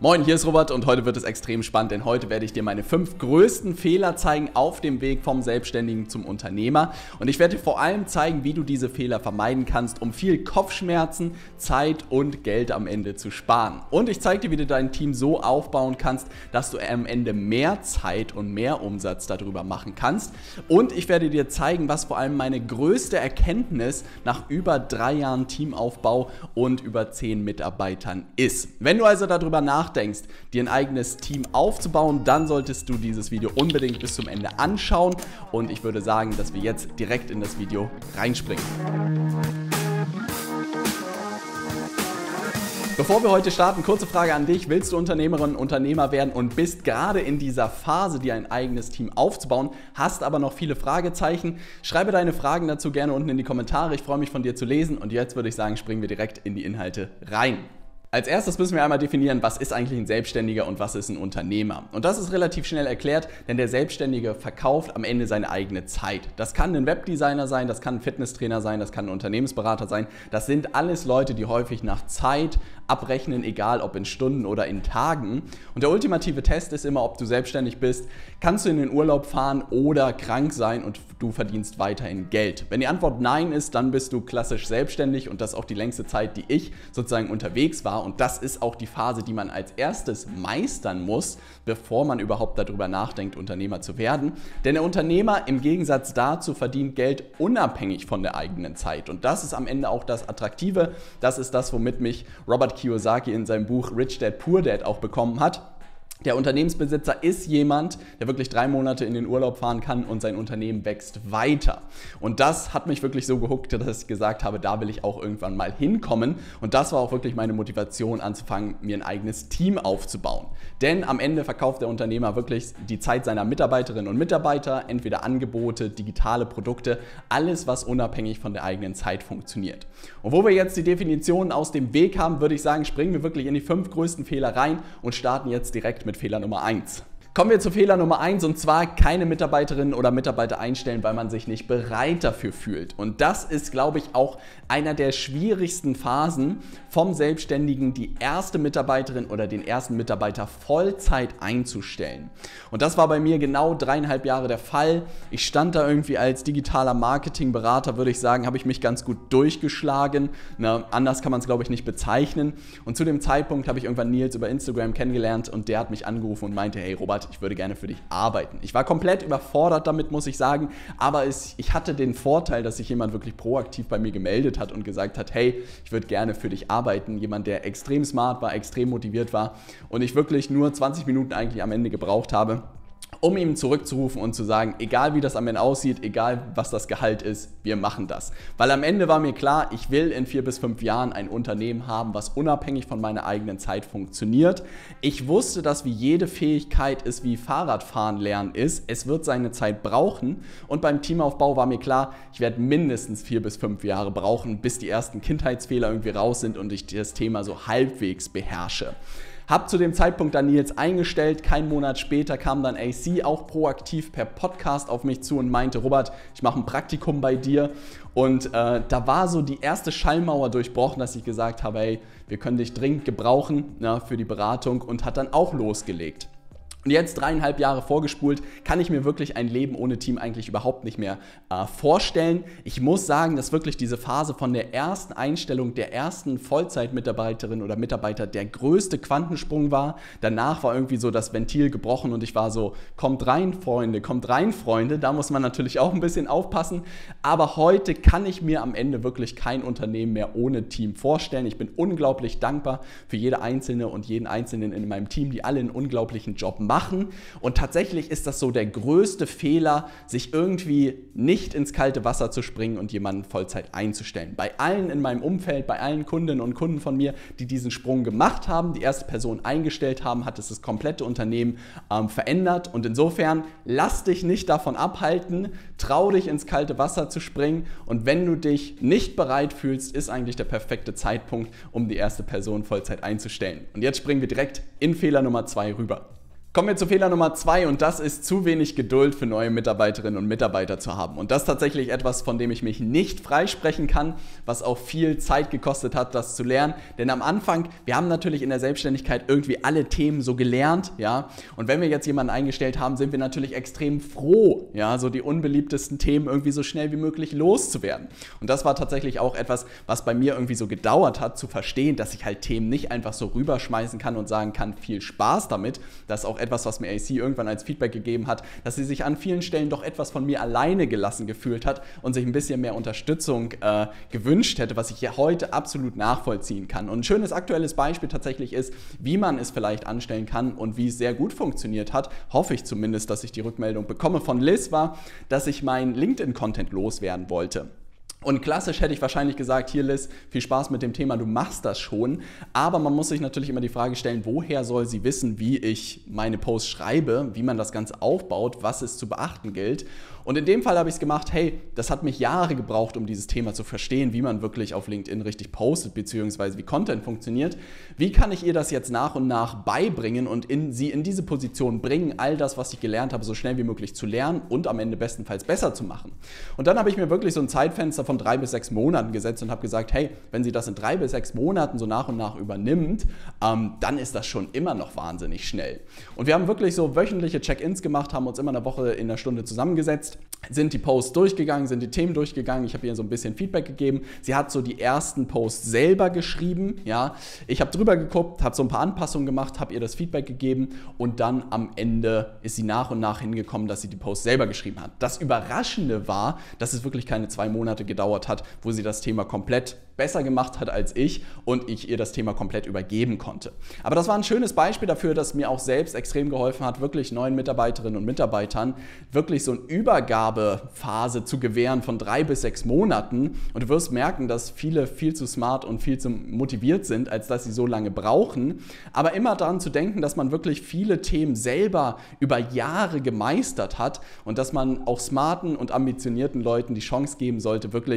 Moin, hier ist Robert und heute wird es extrem spannend, denn heute werde ich dir meine fünf größten Fehler zeigen auf dem Weg vom Selbstständigen zum Unternehmer. Und ich werde dir vor allem zeigen, wie du diese Fehler vermeiden kannst, um viel Kopfschmerzen, Zeit und Geld am Ende zu sparen. Und ich zeige dir, wie du dein Team so aufbauen kannst, dass du am Ende mehr Zeit und mehr Umsatz darüber machen kannst. Und ich werde dir zeigen, was vor allem meine größte Erkenntnis nach über drei Jahren Teamaufbau und über zehn Mitarbeitern ist. Wenn du also darüber nachdenkst, nachdenkst, dir ein eigenes Team aufzubauen, dann solltest du dieses Video unbedingt bis zum Ende anschauen. Und ich würde sagen, dass wir jetzt direkt in das Video reinspringen. Bevor wir heute starten, kurze Frage an dich. Willst du Unternehmerin, Unternehmer werden und bist gerade in dieser Phase, dir ein eigenes Team aufzubauen, hast aber noch viele Fragezeichen? Schreibe deine Fragen dazu gerne unten in die Kommentare. Ich freue mich von dir zu lesen und jetzt würde ich sagen, springen wir direkt in die Inhalte rein. Als erstes müssen wir einmal definieren, was ist eigentlich ein Selbstständiger und was ist ein Unternehmer. Und das ist relativ schnell erklärt, denn der Selbstständige verkauft am Ende seine eigene Zeit. Das kann ein Webdesigner sein, das kann ein Fitnesstrainer sein, das kann ein Unternehmensberater sein. Das sind alles Leute, die häufig nach Zeit abrechnen, egal ob in Stunden oder in Tagen. Und der ultimative Test ist immer, ob du selbstständig bist. Kannst du in den Urlaub fahren oder krank sein und du verdienst weiterhin Geld? Wenn die Antwort nein ist, dann bist du klassisch selbstständig und das auch die längste Zeit, die ich sozusagen unterwegs war und das ist auch die Phase, die man als erstes meistern muss, bevor man überhaupt darüber nachdenkt, Unternehmer zu werden. Denn der Unternehmer im Gegensatz dazu verdient Geld unabhängig von der eigenen Zeit. Und das ist am Ende auch das Attraktive. Das ist das, womit mich Robert Kiyosaki in seinem Buch Rich Dad Poor Dad auch bekommen hat. Der Unternehmensbesitzer ist jemand, der wirklich drei Monate in den Urlaub fahren kann und sein Unternehmen wächst weiter. Und das hat mich wirklich so gehuckt, dass ich gesagt habe, da will ich auch irgendwann mal hinkommen. Und das war auch wirklich meine Motivation, anzufangen, mir ein eigenes Team aufzubauen. Denn am Ende verkauft der Unternehmer wirklich die Zeit seiner Mitarbeiterinnen und Mitarbeiter, entweder Angebote, digitale Produkte, alles, was unabhängig von der eigenen Zeit funktioniert. Und wo wir jetzt die Definitionen aus dem Weg haben, würde ich sagen, springen wir wirklich in die fünf größten Fehler rein und starten jetzt direkt mit Fehler Nummer 1. Kommen wir zu Fehler Nummer 1 und zwar keine Mitarbeiterinnen oder Mitarbeiter einstellen, weil man sich nicht bereit dafür fühlt. Und das ist, glaube ich, auch einer der schwierigsten Phasen vom Selbstständigen, die erste Mitarbeiterin oder den ersten Mitarbeiter Vollzeit einzustellen. Und das war bei mir genau dreieinhalb Jahre der Fall. Ich stand da irgendwie als digitaler Marketingberater, würde ich sagen, habe ich mich ganz gut durchgeschlagen. Na, anders kann man es, glaube ich, nicht bezeichnen. Und zu dem Zeitpunkt habe ich irgendwann Nils über Instagram kennengelernt und der hat mich angerufen und meinte, hey Robert, ich würde gerne für dich arbeiten. Ich war komplett überfordert damit, muss ich sagen, aber es, ich hatte den Vorteil, dass sich jemand wirklich proaktiv bei mir gemeldet hat und gesagt hat, hey, ich würde gerne für dich arbeiten. Jemand, der extrem smart war, extrem motiviert war und ich wirklich nur 20 Minuten eigentlich am Ende gebraucht habe um ihm zurückzurufen und zu sagen, egal wie das am Ende aussieht, egal was das Gehalt ist, wir machen das. Weil am Ende war mir klar, ich will in vier bis fünf Jahren ein Unternehmen haben, was unabhängig von meiner eigenen Zeit funktioniert. Ich wusste, dass wie jede Fähigkeit ist, wie Fahrradfahren lernen ist, es wird seine Zeit brauchen. Und beim Teamaufbau war mir klar, ich werde mindestens vier bis fünf Jahre brauchen, bis die ersten Kindheitsfehler irgendwie raus sind und ich das Thema so halbwegs beherrsche. Hab zu dem Zeitpunkt dann Nils eingestellt. Kein Monat später kam dann AC auch proaktiv per Podcast auf mich zu und meinte, Robert, ich mache ein Praktikum bei dir. Und äh, da war so die erste Schallmauer durchbrochen, dass ich gesagt habe, hey, wir können dich dringend gebrauchen na, ne, für die Beratung und hat dann auch losgelegt. Und jetzt dreieinhalb Jahre vorgespult, kann ich mir wirklich ein Leben ohne Team eigentlich überhaupt nicht mehr äh, vorstellen. Ich muss sagen, dass wirklich diese Phase von der ersten Einstellung der ersten Vollzeitmitarbeiterin oder Mitarbeiter der größte Quantensprung war. Danach war irgendwie so das Ventil gebrochen und ich war so, kommt rein, Freunde, kommt rein, Freunde. Da muss man natürlich auch ein bisschen aufpassen. Aber heute kann ich mir am Ende wirklich kein Unternehmen mehr ohne Team vorstellen. Ich bin unglaublich dankbar für jede Einzelne und jeden Einzelnen in meinem Team, die alle einen unglaublichen Job machen machen. Und tatsächlich ist das so der größte Fehler, sich irgendwie nicht ins kalte Wasser zu springen und jemanden Vollzeit einzustellen. Bei allen in meinem Umfeld, bei allen Kundinnen und Kunden von mir, die diesen Sprung gemacht haben, die erste Person eingestellt haben, hat es das komplette Unternehmen ähm, verändert. Und insofern lass dich nicht davon abhalten, trau dich ins kalte Wasser zu springen. Und wenn du dich nicht bereit fühlst, ist eigentlich der perfekte Zeitpunkt, um die erste Person Vollzeit einzustellen. Und jetzt springen wir direkt in Fehler Nummer zwei rüber. Kommen wir zu Fehler Nummer zwei und das ist zu wenig Geduld für neue Mitarbeiterinnen und Mitarbeiter zu haben. Und das ist tatsächlich etwas, von dem ich mich nicht freisprechen kann, was auch viel Zeit gekostet hat, das zu lernen. Denn am Anfang, wir haben natürlich in der Selbstständigkeit irgendwie alle Themen so gelernt, ja. Und wenn wir jetzt jemanden eingestellt haben, sind wir natürlich extrem froh, ja, so die unbeliebtesten Themen irgendwie so schnell wie möglich loszuwerden. Und das war tatsächlich auch etwas, was bei mir irgendwie so gedauert hat, zu verstehen, dass ich halt Themen nicht einfach so rüberschmeißen kann und sagen kann, viel Spaß damit. Das auch was mir AC irgendwann als Feedback gegeben hat, dass sie sich an vielen Stellen doch etwas von mir alleine gelassen gefühlt hat und sich ein bisschen mehr Unterstützung äh, gewünscht hätte, was ich ja heute absolut nachvollziehen kann. Und ein schönes aktuelles Beispiel tatsächlich ist, wie man es vielleicht anstellen kann und wie es sehr gut funktioniert hat, hoffe ich zumindest, dass ich die Rückmeldung bekomme von Liz, war, dass ich meinen LinkedIn-Content loswerden wollte. Und klassisch hätte ich wahrscheinlich gesagt, hier Liz, viel Spaß mit dem Thema, du machst das schon. Aber man muss sich natürlich immer die Frage stellen, woher soll sie wissen, wie ich meine Posts schreibe, wie man das Ganze aufbaut, was es zu beachten gilt. Und in dem Fall habe ich es gemacht, hey, das hat mich Jahre gebraucht, um dieses Thema zu verstehen, wie man wirklich auf LinkedIn richtig postet, beziehungsweise wie Content funktioniert. Wie kann ich ihr das jetzt nach und nach beibringen und in, sie in diese Position bringen, all das, was ich gelernt habe, so schnell wie möglich zu lernen und am Ende bestenfalls besser zu machen? Und dann habe ich mir wirklich so ein Zeitfenster von drei bis sechs Monaten gesetzt und habe gesagt, hey, wenn sie das in drei bis sechs Monaten so nach und nach übernimmt, ähm, dann ist das schon immer noch wahnsinnig schnell. Und wir haben wirklich so wöchentliche Check-ins gemacht, haben uns immer eine Woche in einer Stunde zusammengesetzt sind die Posts durchgegangen, sind die Themen durchgegangen. Ich habe ihr so ein bisschen Feedback gegeben. Sie hat so die ersten Posts selber geschrieben. Ja, ich habe drüber geguckt, habe so ein paar Anpassungen gemacht, habe ihr das Feedback gegeben und dann am Ende ist sie nach und nach hingekommen, dass sie die Posts selber geschrieben hat. Das Überraschende war, dass es wirklich keine zwei Monate gedauert hat, wo sie das Thema komplett besser gemacht hat als ich und ich ihr das Thema komplett übergeben konnte. Aber das war ein schönes Beispiel dafür, dass mir auch selbst extrem geholfen hat, wirklich neuen Mitarbeiterinnen und Mitarbeitern wirklich so ein Übergabephase zu gewähren von drei bis sechs Monaten. Und du wirst merken, dass viele viel zu smart und viel zu motiviert sind, als dass sie so lange brauchen. Aber immer daran zu denken, dass man wirklich viele Themen selber über Jahre gemeistert hat und dass man auch smarten und ambitionierten Leuten die Chance geben sollte, wirklich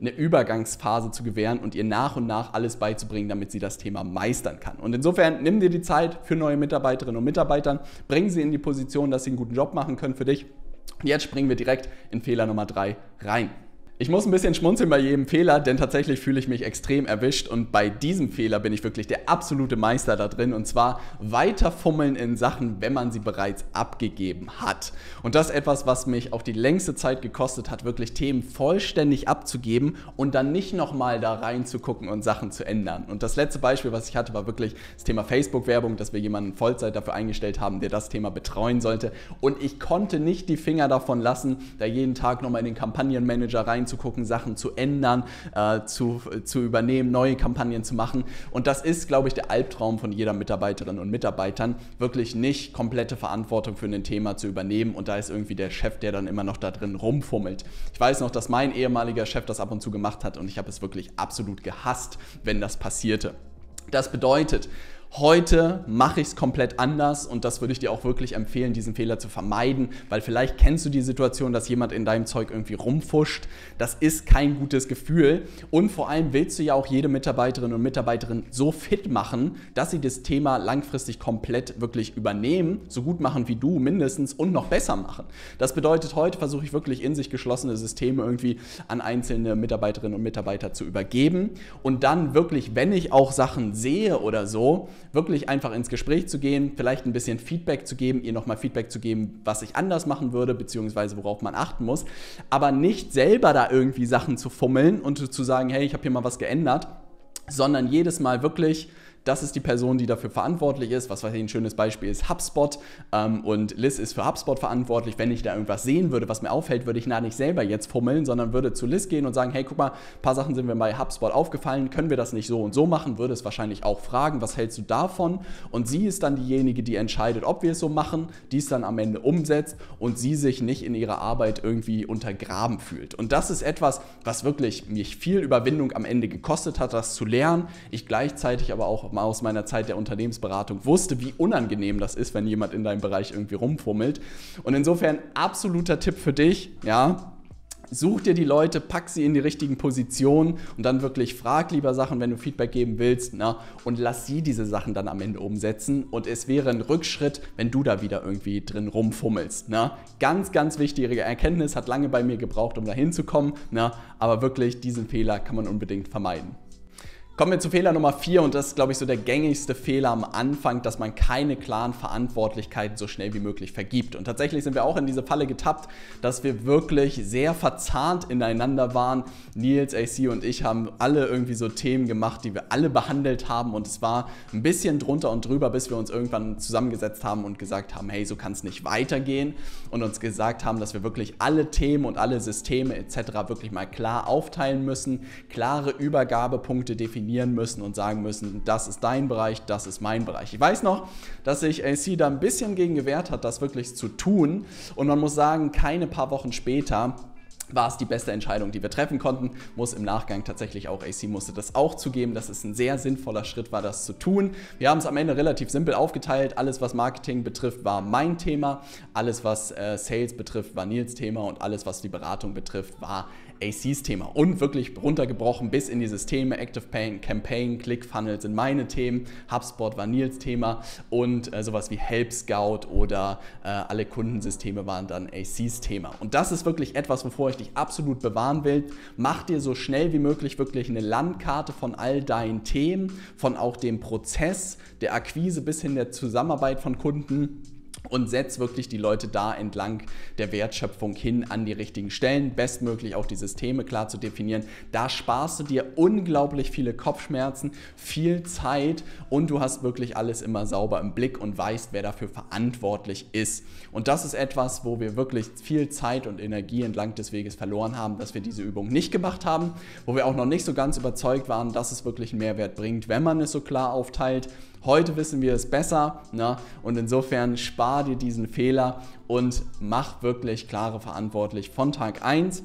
eine Übergangsphase zu gewähren und ihr nach und nach alles beizubringen, damit sie das Thema meistern kann. Und insofern nimm dir die Zeit für neue Mitarbeiterinnen und Mitarbeiter, bring sie in die Position, dass sie einen guten Job machen können für dich. Und jetzt springen wir direkt in Fehler Nummer drei rein. Ich muss ein bisschen schmunzeln bei jedem Fehler, denn tatsächlich fühle ich mich extrem erwischt und bei diesem Fehler bin ich wirklich der absolute Meister da drin und zwar weiterfummeln in Sachen, wenn man sie bereits abgegeben hat. Und das ist etwas, was mich auch die längste Zeit gekostet hat, wirklich Themen vollständig abzugeben und dann nicht nochmal da reinzugucken und Sachen zu ändern. Und das letzte Beispiel, was ich hatte, war wirklich das Thema Facebook-Werbung, dass wir jemanden Vollzeit dafür eingestellt haben, der das Thema betreuen sollte. Und ich konnte nicht die Finger davon lassen, da jeden Tag nochmal in den Kampagnenmanager rein reinzugucken, Sachen zu ändern, äh, zu, zu übernehmen, neue Kampagnen zu machen. Und das ist, glaube ich, der Albtraum von jeder Mitarbeiterin und Mitarbeitern, wirklich nicht komplette Verantwortung für ein Thema zu übernehmen. Und da ist irgendwie der Chef, der dann immer noch da drin rumfummelt. Ich weiß noch, dass mein ehemaliger Chef das ab und zu gemacht hat und ich habe es wirklich absolut gehasst, wenn das passierte. Das bedeutet, Heute mache ich es komplett anders und das würde ich dir auch wirklich empfehlen, diesen Fehler zu vermeiden, weil vielleicht kennst du die Situation, dass jemand in deinem Zeug irgendwie rumfuscht. Das ist kein gutes Gefühl und vor allem willst du ja auch jede Mitarbeiterin und Mitarbeiterin so fit machen, dass sie das Thema langfristig komplett wirklich übernehmen, so gut machen wie du mindestens und noch besser machen. Das bedeutet, heute versuche ich wirklich in sich geschlossene Systeme irgendwie an einzelne Mitarbeiterinnen und Mitarbeiter zu übergeben und dann wirklich, wenn ich auch Sachen sehe oder so, wirklich einfach ins Gespräch zu gehen, vielleicht ein bisschen Feedback zu geben, ihr nochmal Feedback zu geben, was ich anders machen würde, beziehungsweise worauf man achten muss, aber nicht selber da irgendwie Sachen zu fummeln und zu sagen, hey, ich habe hier mal was geändert, sondern jedes Mal wirklich das ist die Person, die dafür verantwortlich ist. Was weiß ich, ein schönes Beispiel ist HubSpot ähm, und Liz ist für HubSpot verantwortlich. Wenn ich da irgendwas sehen würde, was mir auffällt, würde ich da nicht selber jetzt fummeln, sondern würde zu Liz gehen und sagen, hey, guck mal, ein paar Sachen sind mir bei HubSpot aufgefallen, können wir das nicht so und so machen? Würde es wahrscheinlich auch fragen, was hältst du davon? Und sie ist dann diejenige, die entscheidet, ob wir es so machen, die es dann am Ende umsetzt und sie sich nicht in ihrer Arbeit irgendwie untergraben fühlt. Und das ist etwas, was wirklich mich viel Überwindung am Ende gekostet hat, das zu lernen. Ich gleichzeitig aber auch aus meiner Zeit der Unternehmensberatung wusste, wie unangenehm das ist, wenn jemand in deinem Bereich irgendwie rumfummelt. Und insofern absoluter Tipp für dich, ja, Such dir die Leute, pack sie in die richtigen Positionen und dann wirklich frag lieber Sachen, wenn du Feedback geben willst, na, und lass sie diese Sachen dann am Ende umsetzen. Und es wäre ein Rückschritt, wenn du da wieder irgendwie drin rumfummelst. Na. Ganz, ganz wichtige Erkenntnis, hat lange bei mir gebraucht, um da hinzukommen, aber wirklich diesen Fehler kann man unbedingt vermeiden. Kommen wir zu Fehler Nummer 4 und das ist, glaube ich, so der gängigste Fehler am Anfang, dass man keine klaren Verantwortlichkeiten so schnell wie möglich vergibt. Und tatsächlich sind wir auch in diese Falle getappt, dass wir wirklich sehr verzahnt ineinander waren. Nils, AC und ich haben alle irgendwie so Themen gemacht, die wir alle behandelt haben und es war ein bisschen drunter und drüber, bis wir uns irgendwann zusammengesetzt haben und gesagt haben, hey, so kann es nicht weitergehen und uns gesagt haben, dass wir wirklich alle Themen und alle Systeme etc. wirklich mal klar aufteilen müssen, klare Übergabepunkte definieren definieren müssen und sagen müssen, das ist dein Bereich, das ist mein Bereich. Ich weiß noch, dass sich AC da ein bisschen gegen gewehrt hat, das wirklich zu tun. Und man muss sagen, keine paar Wochen später war es die beste Entscheidung, die wir treffen konnten. Muss im Nachgang tatsächlich auch, AC musste das auch zugeben, dass es ein sehr sinnvoller Schritt war, das zu tun. Wir haben es am Ende relativ simpel aufgeteilt. Alles, was Marketing betrifft, war mein Thema. Alles, was äh, Sales betrifft, war Nils Thema. Und alles, was die Beratung betrifft, war ACs Thema und wirklich runtergebrochen bis in die Systeme. Active Pain, Campaign, ClickFunnels sind meine Themen, HubSpot war Nils Thema und äh, sowas wie Help Scout oder äh, alle Kundensysteme waren dann ACs Thema. Und das ist wirklich etwas, wovor ich dich absolut bewahren will. Mach dir so schnell wie möglich wirklich eine Landkarte von all deinen Themen, von auch dem Prozess der Akquise bis hin der Zusammenarbeit von Kunden und setz wirklich die Leute da entlang der Wertschöpfung hin an die richtigen Stellen, bestmöglich auch die Systeme klar zu definieren. Da sparst du dir unglaublich viele Kopfschmerzen, viel Zeit und du hast wirklich alles immer sauber im Blick und weißt, wer dafür verantwortlich ist. Und das ist etwas, wo wir wirklich viel Zeit und Energie entlang des Weges verloren haben, dass wir diese Übung nicht gemacht haben, wo wir auch noch nicht so ganz überzeugt waren, dass es wirklich einen Mehrwert bringt, wenn man es so klar aufteilt. Heute wissen wir es besser ne? und insofern spar dir diesen Fehler und mach wirklich klare verantwortlich von Tag 1.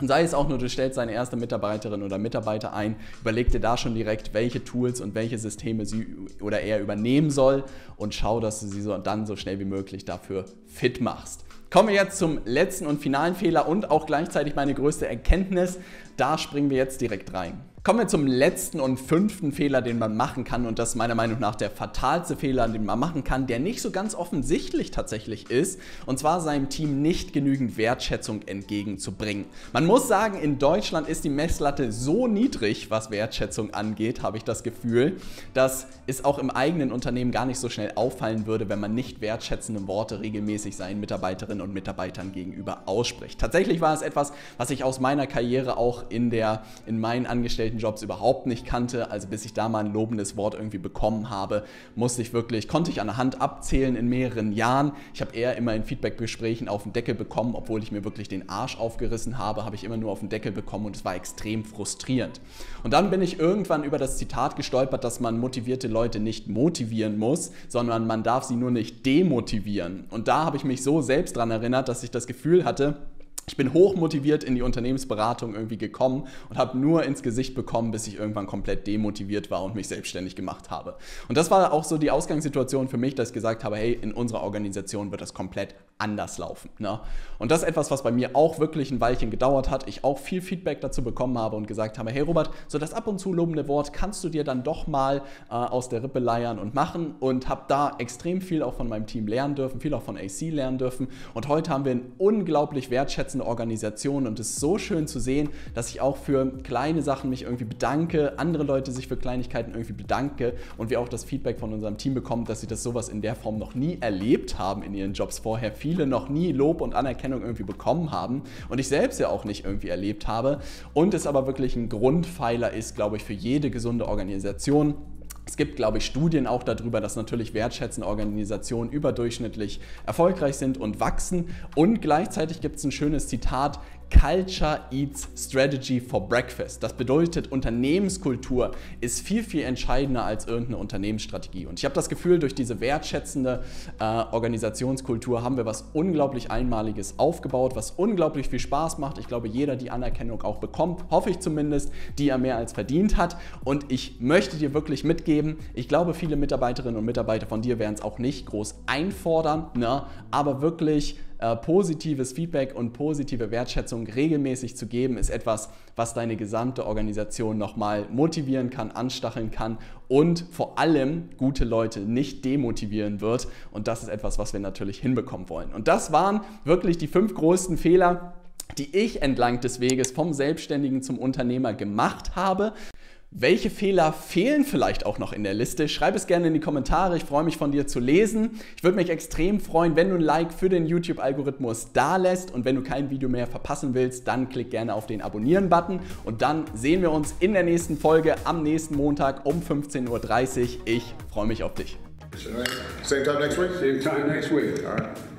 Und sei es auch nur, du stellst deine erste Mitarbeiterin oder Mitarbeiter ein, überleg dir da schon direkt, welche Tools und welche Systeme sie oder er übernehmen soll und schau, dass du sie so, dann so schnell wie möglich dafür fit machst. Kommen wir jetzt zum letzten und finalen Fehler und auch gleichzeitig meine größte Erkenntnis. Da springen wir jetzt direkt rein. Kommen wir zum letzten und fünften Fehler, den man machen kann. Und das ist meiner Meinung nach der fatalste Fehler, den man machen kann, der nicht so ganz offensichtlich tatsächlich ist. Und zwar seinem Team nicht genügend Wertschätzung entgegenzubringen. Man muss sagen, in Deutschland ist die Messlatte so niedrig, was Wertschätzung angeht, habe ich das Gefühl, dass es auch im eigenen Unternehmen gar nicht so schnell auffallen würde, wenn man nicht wertschätzende Worte regelmäßig seinen Mitarbeiterinnen und Mitarbeitern gegenüber ausspricht. Tatsächlich war es etwas, was ich aus meiner Karriere auch in, der, in meinen Angestellten Angestelltenjobs überhaupt nicht kannte. Also bis ich da mal ein lobendes Wort irgendwie bekommen habe, musste ich wirklich, konnte ich an der Hand abzählen in mehreren Jahren. Ich habe eher immer in Feedbackgesprächen auf den Deckel bekommen, obwohl ich mir wirklich den Arsch aufgerissen habe, habe ich immer nur auf den Deckel bekommen und es war extrem frustrierend. Und dann bin ich irgendwann über das Zitat gestolpert, dass man motivierte Leute nicht motivieren muss, sondern man darf sie nur nicht demotivieren. Und da habe ich mich so selbst daran erinnert, dass ich das Gefühl hatte, ich bin hochmotiviert in die Unternehmensberatung irgendwie gekommen und habe nur ins Gesicht bekommen, bis ich irgendwann komplett demotiviert war und mich selbstständig gemacht habe. Und das war auch so die Ausgangssituation für mich, dass ich gesagt habe, hey, in unserer Organisation wird das komplett anders laufen. Ne? Und das ist etwas, was bei mir auch wirklich ein Weilchen gedauert hat. Ich auch viel Feedback dazu bekommen habe und gesagt habe, hey Robert, so das ab und zu lobende Wort kannst du dir dann doch mal äh, aus der Rippe leiern und machen und habe da extrem viel auch von meinem Team lernen dürfen, viel auch von AC lernen dürfen. Und heute haben wir ein unglaublich wertschätzende Organisation und es ist so schön zu sehen, dass ich auch für kleine Sachen mich irgendwie bedanke, andere Leute sich für Kleinigkeiten irgendwie bedanke und wir auch das Feedback von unserem Team bekommen, dass sie das sowas in der Form noch nie erlebt haben in ihren Jobs vorher. Viel viele noch nie Lob und Anerkennung irgendwie bekommen haben und ich selbst ja auch nicht irgendwie erlebt habe und es aber wirklich ein Grundpfeiler ist, glaube ich, für jede gesunde Organisation. Es gibt, glaube ich, Studien auch darüber, dass natürlich wertschätzende Organisationen überdurchschnittlich erfolgreich sind und wachsen. Und gleichzeitig gibt es ein schönes Zitat, Culture Eats Strategy for Breakfast. Das bedeutet, Unternehmenskultur ist viel, viel entscheidender als irgendeine Unternehmensstrategie. Und ich habe das Gefühl, durch diese wertschätzende äh, Organisationskultur haben wir was unglaublich Einmaliges aufgebaut, was unglaublich viel Spaß macht. Ich glaube, jeder die Anerkennung auch bekommt, hoffe ich zumindest, die er mehr als verdient hat. Und ich möchte dir wirklich mitgeben, ich glaube, viele Mitarbeiterinnen und Mitarbeiter von dir werden es auch nicht groß einfordern, ne? aber wirklich äh, positives Feedback und positive Wertschätzung regelmäßig zu geben, ist etwas, was deine gesamte Organisation nochmal motivieren kann, anstacheln kann und vor allem gute Leute nicht demotivieren wird. Und das ist etwas, was wir natürlich hinbekommen wollen. Und das waren wirklich die fünf größten Fehler, die ich entlang des Weges vom Selbstständigen zum Unternehmer gemacht habe. Welche Fehler fehlen vielleicht auch noch in der Liste? Schreib es gerne in die Kommentare. Ich freue mich von dir zu lesen. Ich würde mich extrem freuen, wenn du ein Like für den YouTube-Algorithmus da lässt. Und wenn du kein Video mehr verpassen willst, dann klick gerne auf den Abonnieren-Button. Und dann sehen wir uns in der nächsten Folge am nächsten Montag um 15.30 Uhr. Ich freue mich auf dich. Same time next week? Same time next week. All right.